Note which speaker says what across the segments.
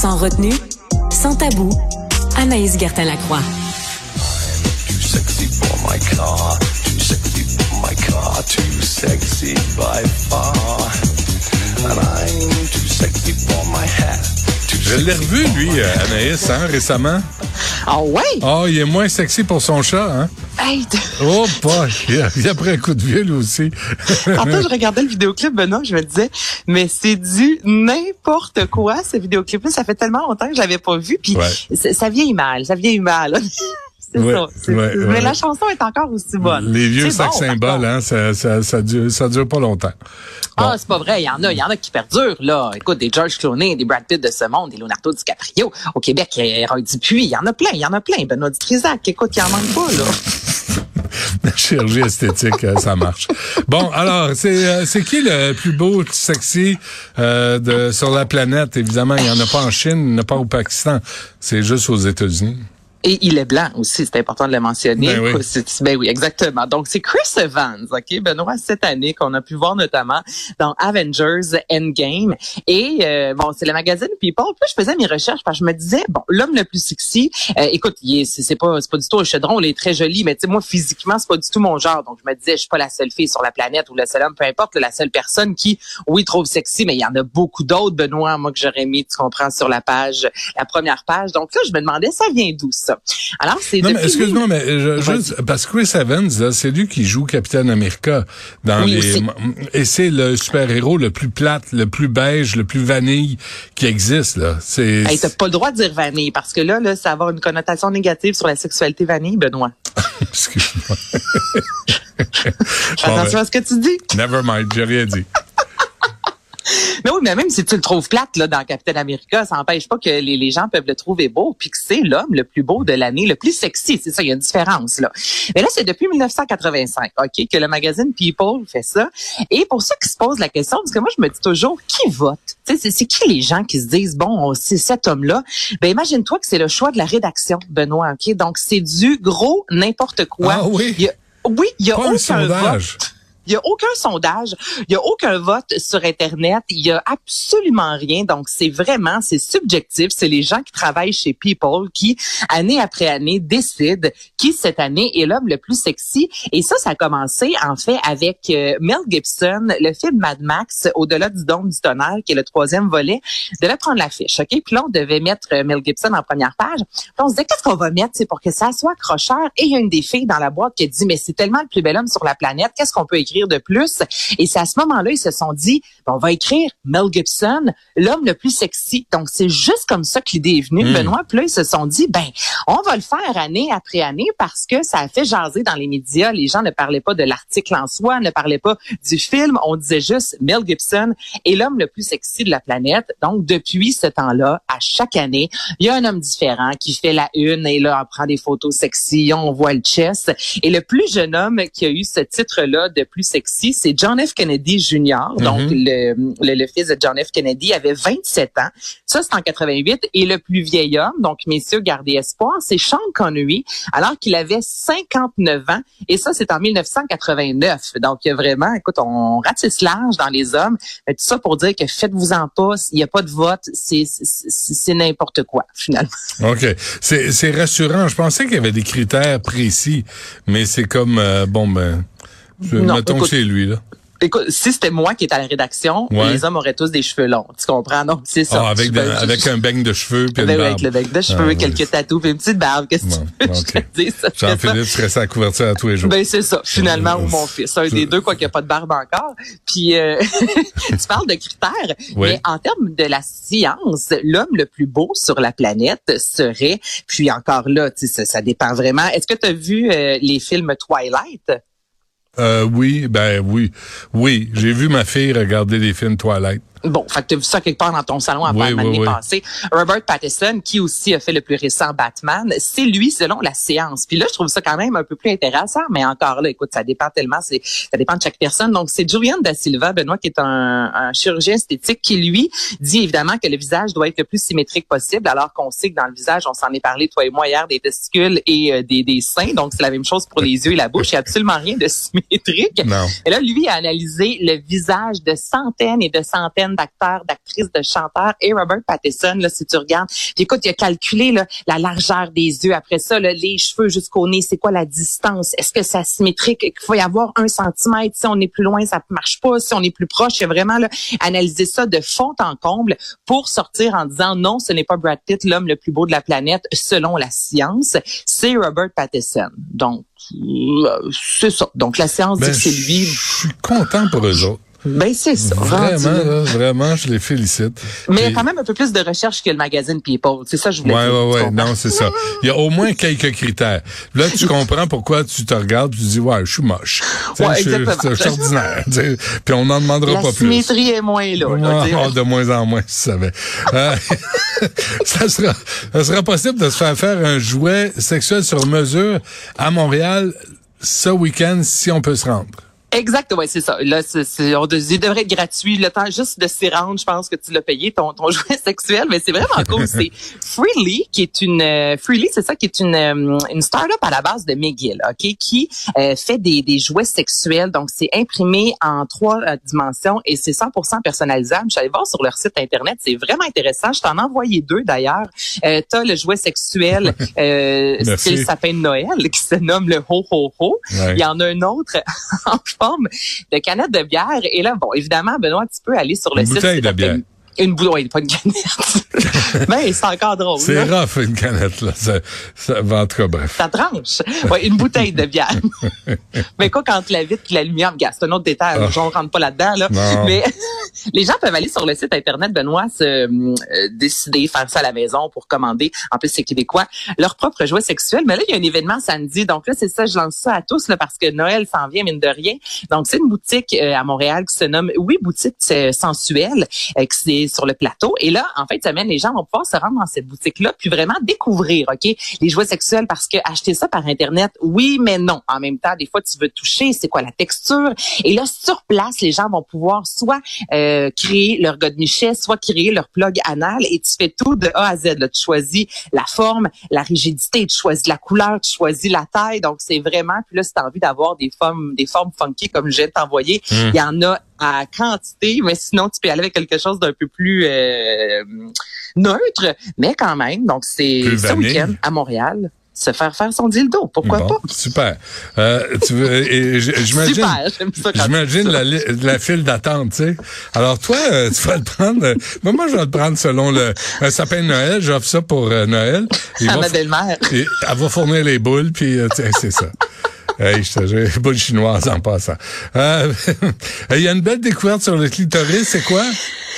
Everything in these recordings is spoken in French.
Speaker 1: Sans retenue, sans tabou, Anaïs Gertin-Lacroix.
Speaker 2: Too sexy for my car, too sexy for my car, too sexy by far. And I'm too sexy for my hat.
Speaker 3: Je l'ai revu, lui, euh. Anaïs, hein, récemment.
Speaker 4: Ah ouais?
Speaker 3: Ah, il est moins sexy pour son chat, hein?
Speaker 4: Hey,
Speaker 3: Oh, pas. Il a, pris un coup de vieux, lui aussi.
Speaker 4: Tantôt, je regardais le vidéoclip, Benoît, je me disais, mais c'est du n'importe quoi, ce vidéoclip-là. Ça fait tellement longtemps que je l'avais pas vu, puis
Speaker 3: Ouais.
Speaker 4: ça vieillit mal, ça vieillit mal. c'est
Speaker 3: Ouais,
Speaker 4: ça.
Speaker 3: ouais,
Speaker 4: mais
Speaker 3: ouais.
Speaker 4: la chanson est encore aussi bonne.
Speaker 3: Les vieux sacs
Speaker 4: bon,
Speaker 3: symboles, hein, ça, ça, ça, dure, ça dure pas longtemps. Bon.
Speaker 4: Ah, c'est pas vrai. Il y en a, il y en a qui perdurent, là. Écoute, des George Clooney, des Brad Pitt de ce monde, des Leonardo DiCaprio. Au Québec, il y a Roy Dupuis. Il y en a plein, il y en a plein. Benoît Dutrisac, écoute, il y en manque pas, là.
Speaker 3: La chirurgie esthétique, euh, ça marche. Bon, alors, c'est euh, c'est qui le plus beau, sexy euh, de sur la planète? Évidemment, il n'y en a pas en Chine, il n'y en a pas au Pakistan. C'est juste aux États-Unis.
Speaker 4: Et il est blanc aussi, c'est important de le mentionner.
Speaker 3: Ben oui.
Speaker 4: Ben oui, exactement. Donc, c'est Chris Evans, OK, Benoît, cette année, qu'on a pu voir notamment dans Avengers Endgame. Et, euh, bon, c'est le magazine People. Puis je faisais mes recherches parce que je me disais, bon, l'homme le plus sexy, euh, écoute, il est- c'est c'est pas, c'est pas du tout un chaudron, il est très joli, mais tu sais, moi, physiquement, c'est pas du tout mon genre. Donc, je me disais, je suis pas la seule fille sur la planète ou le seul homme, peu importe, la seule personne qui, oui, trouve sexy, mais il y en a beaucoup d'autres, Benoît, moi, que j'aurais mis, tu comprends, sur la page, la première page. Donc là, je me demandais, ça vient d'où, ça? Alors, c'est
Speaker 3: Non, mais
Speaker 4: depuis-
Speaker 3: excuse-moi, mais je- juste, parce que Chris Evans, c'est lui qui joue Captain America dans
Speaker 4: Oui,
Speaker 3: les,
Speaker 4: aussi.
Speaker 3: et c'est le super-héros le plus plate, le plus beige, le plus vanille qui existe, là. C'est,
Speaker 4: Hey, t'as pas le droit de dire vanille parce que là, là, ça va avoir une connotation négative sur la sexualité vanille, Benoît.
Speaker 3: excuse-moi.
Speaker 4: Attention à ce que tu dis.
Speaker 3: never mind, j'ai rien dit.
Speaker 4: Mais oui, mais même si tu le trouves plate là dans Captain America, ça n'empêche pas que les, les gens peuvent le trouver beau, puis que c'est l'homme le plus beau de l'année, le plus sexy. C'est ça, il y a une différence là. Mais là, c'est depuis 1985, ok, que le magazine People fait ça. Et pour ceux qui se posent la question, parce que moi je me dis toujours, qui vote? C'est c'est qui les gens qui se disent bon, c'est cet homme-là? Ben imagine-toi que c'est le choix de la rédaction, Benoît. Ok, donc c'est du gros n'importe quoi.
Speaker 3: Ah oui?
Speaker 4: Il y a- oui, il y a
Speaker 3: Pas
Speaker 4: aucun
Speaker 3: un
Speaker 4: vote. Il y a aucun sondage, il y a aucun vote sur Internet, il y a absolument rien. Donc, c'est vraiment, c'est subjectif. C'est les gens qui travaillent chez People qui, année après année, décident qui, cette année, est l'homme le plus sexy. Et ça, ça a commencé, en fait, avec euh, Mel Gibson, le film Mad Max, Au-delà du dôme du tonnerre, qui est le troisième volet, devait prendre l'affiche, OK? Puis là, on devait mettre euh, Mel Gibson en première page. Puis on se disait, qu'est-ce qu'on va mettre, c'est pour que ça soit accrocheur? Et il y a une des filles dans la boîte qui a dit, mais c'est tellement le plus bel homme sur la planète, qu'est-ce qu'on peut écrire? De plus? Et c'est à ce moment-là, ils se sont dit, on va écrire Mel Gibson, l'homme le plus sexy. Donc, c'est juste comme ça que l'idée est venue,
Speaker 3: Mm.
Speaker 4: Benoît. Puis là, ils se sont dit, ben, on va le faire année après année parce que ça a fait jaser dans les médias. Les gens ne parlaient pas de l'article en soi, ne parlaient pas du film. On disait juste Mel Gibson est l'homme le plus sexy de la planète. Donc, depuis ce temps-là, à chaque année, il y a un homme différent qui fait la une et là, on prend des photos sexy, on voit le chest. Et le plus jeune homme qui a eu ce titre-là de plus sexy, c'est John F. Kennedy Jr., donc le, le, le fils de John F. Kennedy, avait 27 ans. Ça, c'est en 88. Et le plus vieil homme, donc messieurs, gardez espoir, c'est Sean Connery, alors qu'il avait 59 ans. Et ça, c'est en 1989. Donc, il y a vraiment, écoute, on ratisse large dans les hommes. Mais tout ça pour dire que faites-vous-en pas, il n'y a pas de vote, c'est n'importe quoi, finalement.
Speaker 3: OK. C'est, c'est rassurant. Je pensais qu'il y avait des critères précis, mais c'est comme, euh, bon, ben,
Speaker 4: écoute,
Speaker 3: que c'est lui, là.
Speaker 4: Écoute, si c'était moi qui étais à la rédaction,
Speaker 3: Ouais.
Speaker 4: les hommes auraient tous des cheveux longs. Tu comprends? Donc, c'est ça.
Speaker 3: Ah, avec, de- avec un beigne de cheveux puis une barbe.
Speaker 4: avec le bec de cheveux,
Speaker 3: Ah, oui.
Speaker 4: quelques tatous, puis une petite barbe. Qu'est-ce que
Speaker 3: Bon,
Speaker 4: tu veux que je te dise? Ça.
Speaker 3: Jean-Philippe serait sa couverture à tous les jours.
Speaker 4: Ben c'est ça, finalement, ou mon fils. Un des deux, quoi qu'il n'y a pas de barbe encore. Puis, euh, tu parles de critères,
Speaker 3: Oui.
Speaker 4: mais en termes de la science, l'homme le plus beau sur la planète serait, puis encore là, ça, ça dépend vraiment. Est-ce que tu as vu euh, les films Twilight?
Speaker 3: Euh, oui, ben oui. Oui, j'ai vu ma fille regarder des films Twilight.
Speaker 4: Bon, fait que tu as vu ça quelque part dans ton salon à
Speaker 3: Oui,
Speaker 4: l'année
Speaker 3: oui, oui.
Speaker 4: passée. Robert Pattinson, qui aussi a fait le plus récent Batman, c'est lui selon la séance. Puis là, je trouve ça quand même un peu plus intéressant, mais encore là, écoute, ça dépend tellement, c'est ça dépend de chaque personne. Donc, c'est Julian Da Silva, Benoît, qui est un, un chirurgien esthétique, qui lui dit évidemment que le visage doit être le plus symétrique possible, alors qu'on sait que dans le visage, on s'en est parlé toi et moi hier, des testicules et euh, des, des seins. Donc, c'est la même chose pour les yeux et la bouche. Il n'y a absolument rien de symétrique.
Speaker 3: Non.
Speaker 4: Et là, lui a analysé le visage de centaines et de centaines dizaines d'acteurs, d'actrices, de chanteurs et Robert Pattinson, là, si tu regardes. Puis écoute, il a calculé là, la largeur des yeux. Après ça, là, les cheveux jusqu'au nez, c'est quoi la distance? Est-ce que c'est asymétrique? Il faut y avoir un centimètre. Si on est plus loin, ça marche pas. Si on est plus proche, il a vraiment là, analysé ça de fond en comble pour sortir en disant non, ce n'est pas Brad Pitt, l'homme le plus beau de la planète, selon la science. C'est Robert Pattinson. Donc, euh, c'est ça. Donc, la science dit
Speaker 3: Ben,
Speaker 4: que c'est lui.
Speaker 3: Je suis content pour eux autres.
Speaker 4: Ben, c'est ça.
Speaker 3: Vraiment,
Speaker 4: là.
Speaker 3: vraiment, je les félicite.
Speaker 4: Mais il y a quand même un peu plus de recherche que le magazine People. C'est ça que je voulais
Speaker 3: Ouais,
Speaker 4: dire.
Speaker 3: ouais, ouais. Non, c'est ça. Il y a au moins quelques critères. Là, tu comprends pourquoi tu te regardes et tu dis, ouais, je suis moche. Tu sais,
Speaker 4: Ouais,
Speaker 3: je, suis-
Speaker 4: exactement.
Speaker 3: je suis ordinaire. Tu sais, Puis on n'en demandera
Speaker 4: La
Speaker 3: pas plus.
Speaker 4: symétrie est moins là. là, sais.
Speaker 3: Ah, de moins en moins, tu savais. Euh, ça sera, ça sera possible de se faire faire un jouet sexuel sur mesure à Montréal ce week-end si on peut se rendre.
Speaker 4: Exact, ouais, c'est ça. Là, c'est, c'est- on il devrait être gratuit. Le temps juste de s'y rendre, je pense que tu l'as payé ton, ton jouet sexuel, mais c'est vraiment cool. c'est Freely, qui est une euh, Freely, c'est ça, qui est une euh, une start-up à la base de McGill, ok, qui euh, fait des, des jouets sexuels. Donc, c'est imprimé en trois euh, dimensions et c'est 100% personnalisable. Je suis allée voir sur leur site internet, c'est vraiment intéressant. Je t'en ai envoyé deux d'ailleurs. Euh, T'as le jouet sexuel euh,
Speaker 3: Merci.
Speaker 4: style sapin de Noël qui se nomme le ho ho ho.
Speaker 3: Ouais.
Speaker 4: Il y en a un autre forme de canette de bière. Et là, bon, évidemment, Benoît, tu peux aller sur le
Speaker 3: Une
Speaker 4: site.
Speaker 3: bouteille
Speaker 4: c'est
Speaker 3: de
Speaker 4: fait
Speaker 3: bière.
Speaker 4: Une, pas une canette. Mais c'est encore drôle.
Speaker 3: C'est rough, une canette, là. Ça, ça, en tout cas, bref.
Speaker 4: Ça tranche. Ouais, une bouteille de bière. Mais quoi, quand la vitre puis la lumière, regarde, c'est un autre détail.
Speaker 3: Ah.
Speaker 4: On rentre pas là-dedans, là. Mais les gens peuvent aller sur le site Internet, Benoît, se euh, décider, faire ça à la maison pour commander. En plus, c'est québécois. Leur propre jouet sexuel. Mais là, il y a un événement samedi. Donc là, c'est ça, je lance ça à tous, là, parce que Noël s'en vient, mine de rien. Donc, c'est une boutique euh, à Montréal qui se nomme Oui Boutique euh, Sensuelle, euh, qui sur le plateau. Et là, en fait, semaine, les gens vont pouvoir se rendre dans cette boutique-là, puis vraiment découvrir, OK, les jouets sexuels, parce que acheter ça par Internet, oui, mais non. En même temps, des fois, tu veux toucher, c'est quoi la texture? Et là, sur place, les gens vont pouvoir soit euh, créer leur godemichet, soit créer leur plug anal, et tu fais tout de A à Z. Là. Tu choisis la forme, la rigidité, tu choisis la couleur, tu choisis la taille. Donc, c'est vraiment, puis là, si tu as envie d'avoir des formes, des formes funky, comme je viens de t'envoyer, il y en a à quantité, mais sinon, tu peux aller avec quelque chose d'un peu plus euh, neutre, mais quand même. Donc, c'est ce week-end à Montréal, se faire faire son dildo. Pourquoi
Speaker 3: Bon,
Speaker 4: pas?
Speaker 3: super. Euh, tu veux, j'imagine,
Speaker 4: Super, j'aime ça quand
Speaker 3: j'imagine la, la file d'attente, tu sais. Alors toi, euh, tu vas le prendre. euh, moi, moi, je vais le prendre selon le un sapin de Noël. J'offre ça pour euh, Noël. Il
Speaker 4: à
Speaker 3: va
Speaker 4: ma belle-mère.
Speaker 3: et elle va fournir les boules, puis euh, c'est ça. Hey, je les boules chinoises en passant. Euh, Il y a une belle découverte sur le clitoris, c'est quoi?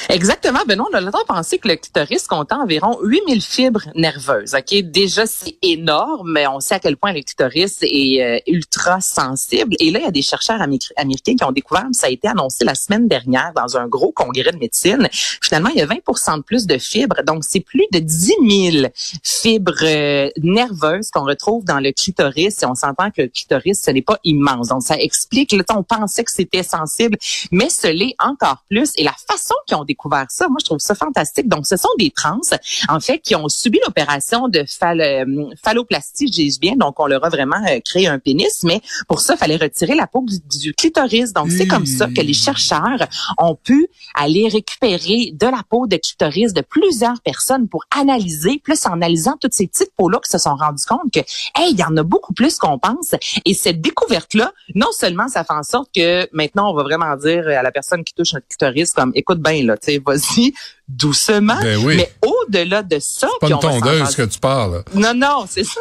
Speaker 4: Exactement. Benoît, on a longtemps pensé que le clitoris comptait environ 8000 fibres nerveuses. OK? Déjà, c'est énorme, mais on sait à quel point le clitoris est euh, ultra sensible. Et là, il y a des chercheurs améri- américains qui ont découvert, ça a été annoncé la semaine dernière dans un gros congrès de médecine. Finalement, il y a 20 de plus de fibres. Donc, c'est plus de 10 000 fibres euh, nerveuses qu'on retrouve dans le clitoris. Et on s'entend que le clitoris, ce n'est pas immense. Donc, ça explique, là, on pensait que c'était sensible, mais ce l'est encore plus. Et la façon qu'ils ont découvert ça, moi, je trouve ça fantastique. Donc, ce sont des trans, en fait, qui ont subi l'opération de euh, phalloplastie, dis bien. Donc, on leur a vraiment euh, créé un pénis, mais pour ça, il fallait retirer la peau du, clitoris. Donc, c'est comme ça que les chercheurs ont pu aller récupérer de la peau de clitoris de plusieurs personnes pour analyser, plus en analysant toutes ces petites peaux-là, qui se sont rendus compte que, hey, il y en a beaucoup plus qu'on pense. Et cette découverte-là, non seulement ça fait en sorte que maintenant, on va vraiment dire à la personne qui touche notre clitoris comme, écoute bien, là, tu sais, vas-y, doucement.
Speaker 3: Ben oui.
Speaker 4: Mais au-delà de ça,
Speaker 3: Pas
Speaker 4: puis
Speaker 3: une tondeuse que tu parles.
Speaker 4: non, non, c'est ça.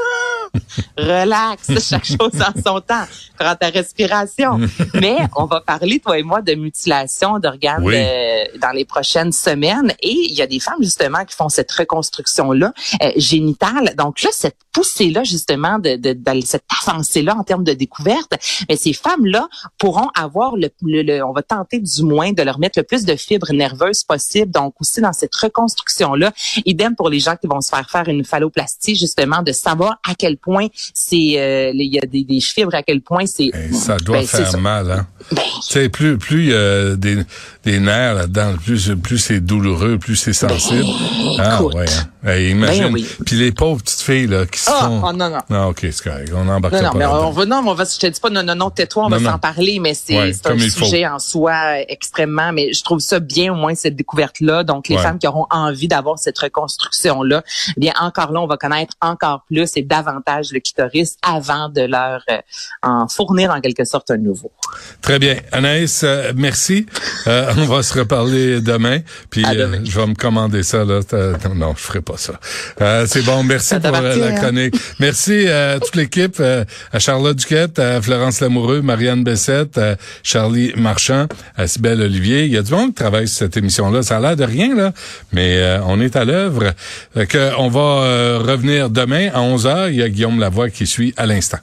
Speaker 4: Relax, chaque chose en son temps. Prends ta respiration. Mais on va parler, toi et moi, de mutilation d'organes
Speaker 3: Oui.
Speaker 4: euh, dans les prochaines semaines. Et il y a des femmes, justement, qui font cette reconstruction-là euh, génitale. Donc là, cette poussée-là, justement, de, de, de cette avancée-là en termes de découverte, mais ces femmes-là pourront avoir le, le- le- on va tenter du moins de leur mettre le plus de fibres nerveuses possible. Donc aussi dans cette reconstruction-là, idem pour les gens qui vont se faire faire une phalloplastie, justement, de savoir à quel point c'est, euh, il y a des, des fibres, à quel point c'est.
Speaker 3: Hey, ça doit
Speaker 4: Ben,
Speaker 3: faire mal, hein?
Speaker 4: Ben,
Speaker 3: Tu sais, plus plus il y a des, des nerfs là-dedans, plus plus c'est douloureux, plus c'est sensible. ah
Speaker 4: écoute.
Speaker 3: ouais. hein. Hey, imagine.
Speaker 4: Ben oui.
Speaker 3: Puis les pauvres petites filles là, qui se
Speaker 4: Ah,
Speaker 3: font...
Speaker 4: oh, non, non.
Speaker 3: Non, OK, c'est correct. On embarque
Speaker 4: Non, non,
Speaker 3: pas
Speaker 4: mais on va, non, on va, je te dis pas, non, non, non, tais-toi, on
Speaker 3: Non,
Speaker 4: va s'en parler, mais c'est
Speaker 3: Ouais,
Speaker 4: c'est un sujet en soi extrêmement, mais je trouve ça bien, au moins, cette découverte-là. Donc, les
Speaker 3: Ouais.
Speaker 4: femmes qui auront envie d'avoir cette reconstruction-là, eh bien, encore là, on va connaître encore plus et davantage le clitoris avant de leur euh, en fournir en quelque sorte un nouveau.
Speaker 3: Très bien. Anaïs, euh, merci. Euh, on va se reparler demain. Puis
Speaker 4: À demain.
Speaker 3: euh, je vais me commander ça. Là. T'as- Non, je ferai pas ça. Euh, c'est bon. Merci pour euh, la
Speaker 4: hein?
Speaker 3: chronique. Merci à toute l'équipe, euh, à Charlotte Duquette, à Florence Lamoureux, Marianne Bessette, à Charlie Marchand, à Sibelle Olivier. Il y a du monde qui travaille sur cette émission-là. Ça a l'air de rien, là, mais euh, on est à l'œuvre. On va euh, revenir demain à 11h. Il y a Guillaume Lavoie qui suit à l'instant.